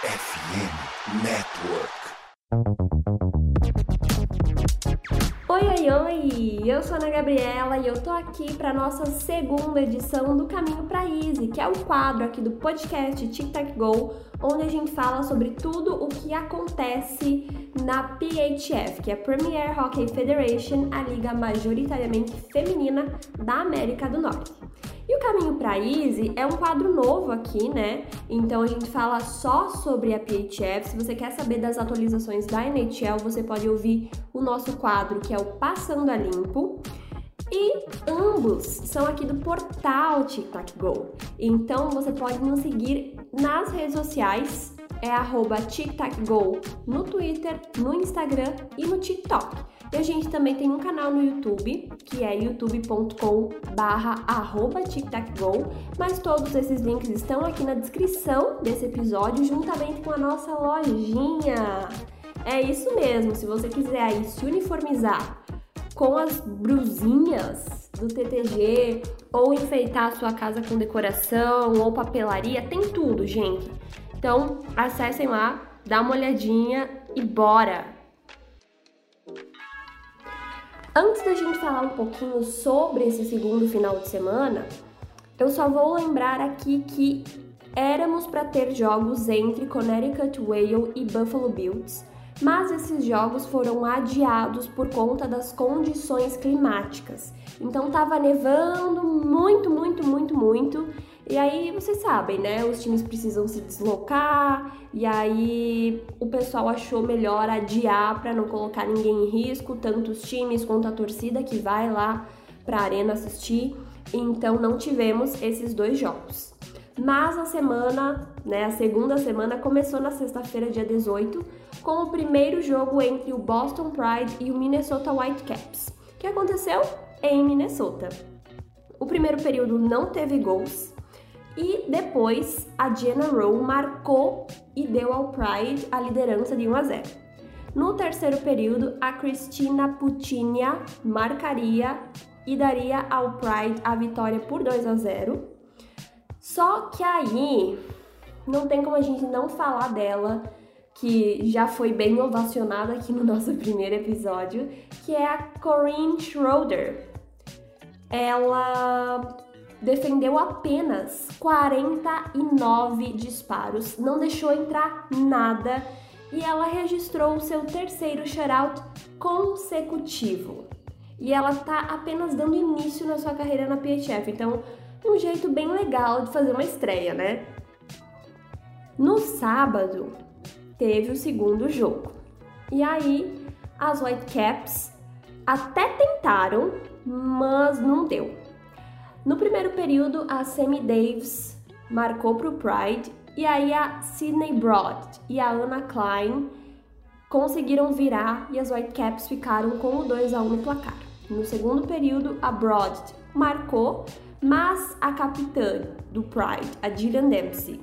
FM Network. Oi, oi, oi! Eu sou a Ana Gabriela e eu tô aqui para nossa segunda edição do Caminho para Easy, que é o quadro aqui do podcast Tic Tac Go, onde a gente fala sobre tudo o que acontece na PHF, que é a Premier Hockey Federation, a liga majoritariamente feminina da América do Norte. E o Caminho para Easy é um quadro novo aqui, né? Então a gente fala só sobre a PHF. Se você quer saber das atualizações da NHL, você pode ouvir o nosso quadro que é o Passando a Limpo. E ambos são aqui do portal TicTacGo. Então você pode nos seguir nas redes sociais, é arroba TicTacGo no Twitter, no Instagram e no TikTok. E a gente também tem um canal no YouTube, que é youtube.com barra TicTacGo, mas todos esses links estão aqui na descrição desse episódio, juntamente com a nossa lojinha. É isso mesmo, se você quiser aí se uniformizar com as brusinhas do TTG, ou enfeitar a sua casa com decoração, ou papelaria, tem tudo, gente. Então, acessem lá, dá uma olhadinha e bora! Antes da gente falar um pouquinho sobre esse segundo final de semana, eu só vou lembrar aqui que éramos para ter jogos entre Connecticut Whale e Buffalo Bills, mas esses jogos foram adiados por conta das condições climáticas. Então tava nevando muito, muito, muito, muito e aí vocês sabem, né? Os times precisam se deslocar, e aí o pessoal achou melhor adiar para não colocar ninguém em risco, tanto os times quanto a torcida que vai lá para a arena assistir. Então não tivemos esses dois jogos. Mas a semana, né, a segunda semana começou na sexta-feira, dia 18, com o primeiro jogo entre o Boston Pride e o Minnesota Whitecaps, que aconteceu em Minnesota. O primeiro período não teve gols, e depois a Jenna Rowe marcou e deu ao Pride a liderança de 1 a 0. No terceiro período, a Cristina Putinha marcaria e daria ao Pride a vitória por 2 a 0. Só que aí não tem como a gente não falar dela, que já foi bem ovacionada aqui no nosso primeiro episódio, que é a Corinne Schroeder. Ela defendeu apenas 49 disparos, não deixou entrar nada e ela registrou o seu terceiro shutout consecutivo. E ela tá apenas dando início na sua carreira na PHF, então um jeito bem legal de fazer uma estreia, né? No sábado teve o segundo jogo. E aí as Whitecaps até tentaram, mas não deu. No primeiro período, a Sammy Davis marcou para o Pride e aí a Sydney Broad e a Anna Klein conseguiram virar e as Whitecaps ficaram com o 2 a 1 no placar. No segundo período, a Broad marcou, mas a capitã do Pride, a Gillian Dempsey,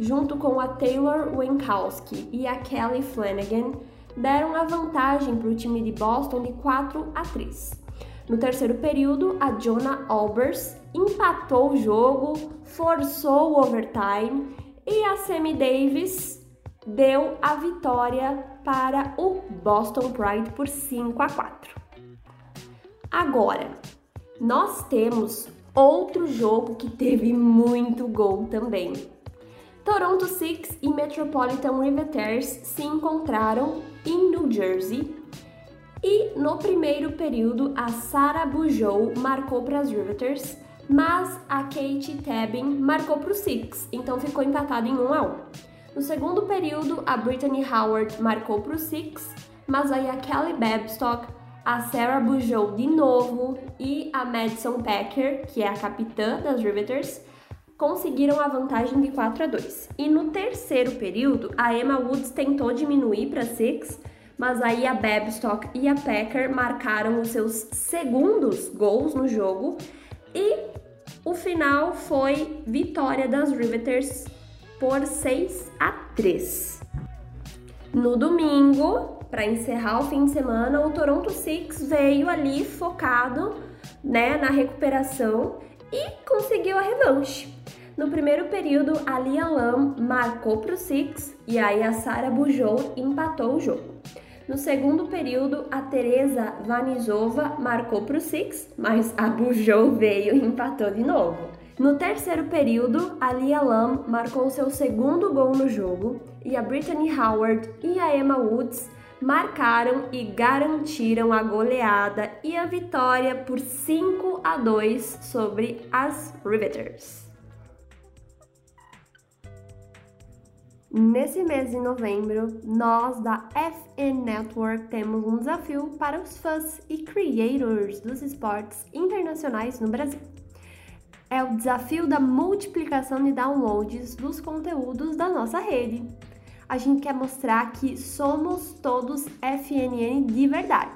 junto com a Taylor Winkowski e a Kelly Flanagan, deram a vantagem para o time de Boston de 4 a 3. No terceiro período, a Jonah Albers empatou o jogo, forçou o overtime e a Sammy Davis deu a vitória para o Boston Pride por 5 a 4. Agora, nós temos outro jogo que teve muito gol também. Toronto Six e Metropolitan Riveters se encontraram em New Jersey e no primeiro período, a Sarah Bujou marcou para as Riveters, mas a Kate Tabin marcou para o Six, então ficou empatado em 1 a 1. No segundo período, a Brittany Howard marcou para o Six, mas aí a Kelly Babstock, a Sarah Bujou de novo e a Madison Packer, que é a capitã das Riveters, conseguiram a vantagem de 4 a 2. E no terceiro período, a Emma Woods tentou diminuir para Six, mas aí a Babstock e a Packer marcaram os seus segundos gols no jogo e o final foi vitória das Riveters por 6 a 3. No domingo, para encerrar o fim de semana, o Toronto Six veio ali focado, né, na recuperação e conseguiu a revanche. No primeiro período, a Lia Lam marcou para o Six e aí a Sara Bujou empatou o jogo. No segundo período, a Teresa Vanizova marcou para o Six, mas a Bujou veio e empatou de novo. No terceiro período, a Lia Lam marcou seu segundo gol no jogo e a Brittany Howard e a Emma Woods marcaram e garantiram a goleada e a vitória por 5 a 2 sobre as Riveters. Nesse mês de novembro, nós da FN Network temos um desafio para os fãs e creators dos esportes internacionais no Brasil é o desafio da multiplicação de downloads dos conteúdos da nossa rede. A gente quer mostrar que somos todos FNN de verdade.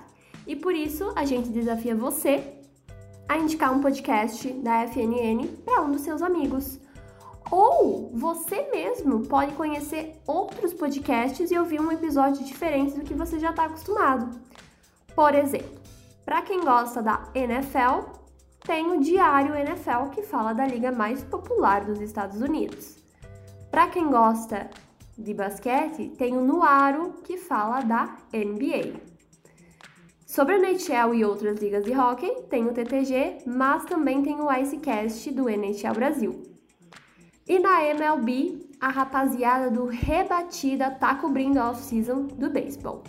E por isso a gente desafia você a indicar um podcast da FNN para um dos seus amigos. Ou você mesmo pode conhecer outros podcasts e ouvir um episódio diferente do que você já está acostumado. Por exemplo, para quem gosta da NFL, tem o Diário NFL, que fala da liga mais popular dos Estados Unidos. Para quem gosta de basquete, tem o Nuaro, que fala da NBA. Sobre a NHL e outras ligas de hockey, tem o TTG, mas também tem o Icecast do NHL Brasil. E na MLB, a rapaziada do Rebatida tá cobrindo a off-season do beisebol.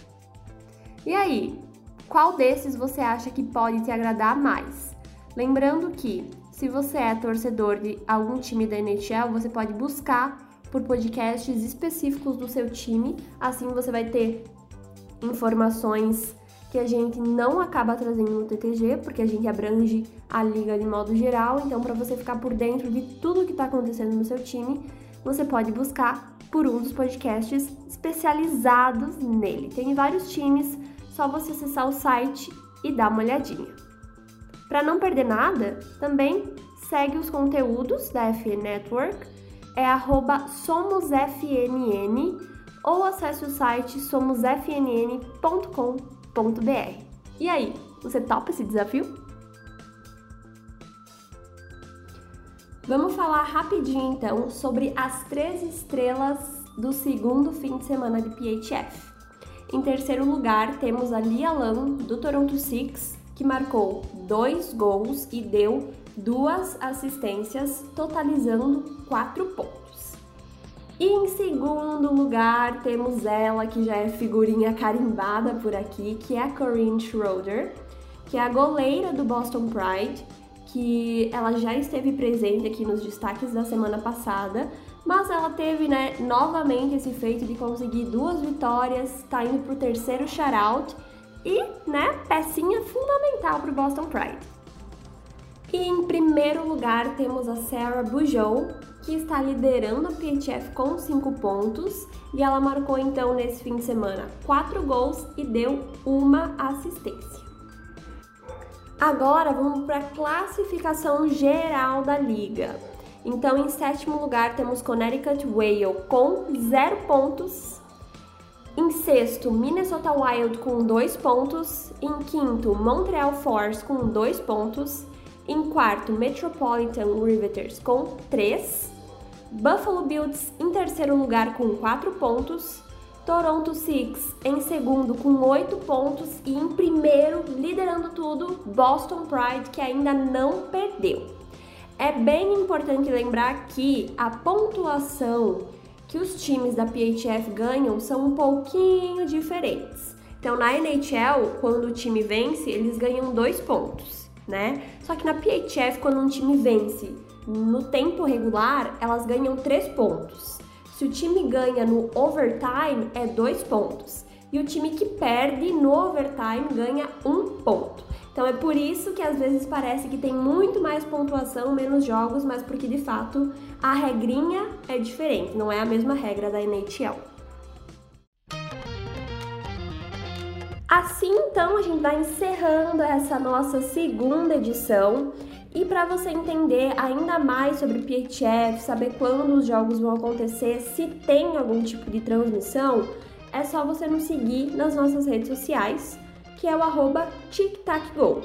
E aí, qual desses você acha que pode te agradar mais? Lembrando que, se você é torcedor de algum time da NHL, você pode buscar por podcasts específicos do seu time, assim você vai ter informações que a gente não acaba trazendo no TTG, porque a gente abrange a liga de modo geral. Então, para você ficar por dentro de tudo que está acontecendo no seu time, você pode buscar por um dos podcasts especializados nele. Tem vários times, só você acessar o site e dar uma olhadinha. Para não perder nada, também segue os conteúdos da FN Network, é somosfnn ou acesse o site somosfnn.com.br. E aí, você topa esse desafio? Vamos falar rapidinho então sobre as três estrelas do segundo fim de semana de PHF. Em terceiro lugar, temos a Lia Lam, do Toronto Six, que marcou dois gols e deu duas assistências, totalizando quatro pontos. E em segundo lugar, temos ela, que já é figurinha carimbada por aqui, que é a Corinne Schroeder, que é a goleira do Boston Pride, que ela já esteve presente aqui nos destaques da semana passada, mas ela teve, né, novamente esse feito de conseguir duas vitórias, tá indo pro terceiro shutout e, né, pecinha fundamental para o Boston Pride. E em primeiro lugar temos a Sarah Bujou, que está liderando a PHF com 5 pontos e ela marcou então nesse fim de semana 4 gols e deu uma assistência. Agora vamos para a classificação geral da liga. Então, em sétimo lugar temos Connecticut Whale com 0 pontos em sexto, Minnesota Wild com 2 pontos. Em quinto, Montreal Force com 2 pontos. Em quarto, Metropolitan Riveters com 3. Buffalo Bills em terceiro lugar com 4 pontos. Toronto Six em segundo com 8 pontos. E em primeiro, liderando tudo, Boston Pride, que ainda não perdeu. É bem importante lembrar que a pontuação que os times da PHF ganham são um pouquinho diferentes. Então, na NHL, quando o time vence, eles ganham dois pontos, né? Só que na PHF, quando um time vence no tempo regular, elas ganham três pontos. Se o time ganha no overtime, é dois pontos. E o time que perde no overtime ganha um ponto. Então é por isso que às vezes parece que tem muito mais pontuação, menos jogos, mas porque de fato a regrinha é diferente, não é a mesma regra da NHL. Assim então a gente vai encerrando essa nossa segunda edição. E para você entender ainda mais sobre o PHF, saber quando os jogos vão acontecer, se tem algum tipo de transmissão, é só você nos seguir nas nossas redes sociais que é o arroba TicTacGo.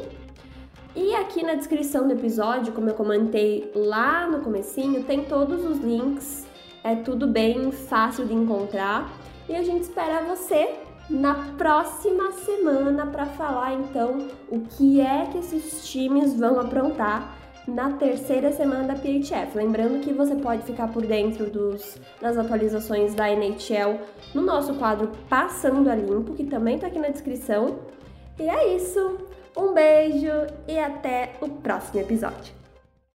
E aqui na descrição do episódio, como eu comentei lá no comecinho, tem todos os links. É tudo bem fácil de encontrar. E a gente espera você na próxima semana para falar então o que é que esses times vão aprontar na terceira semana da PHF. Lembrando que você pode ficar por dentro dos, das atualizações da NHL no nosso quadro Passando a Limpo, que também está aqui na descrição. E é isso. Um beijo e até o próximo episódio.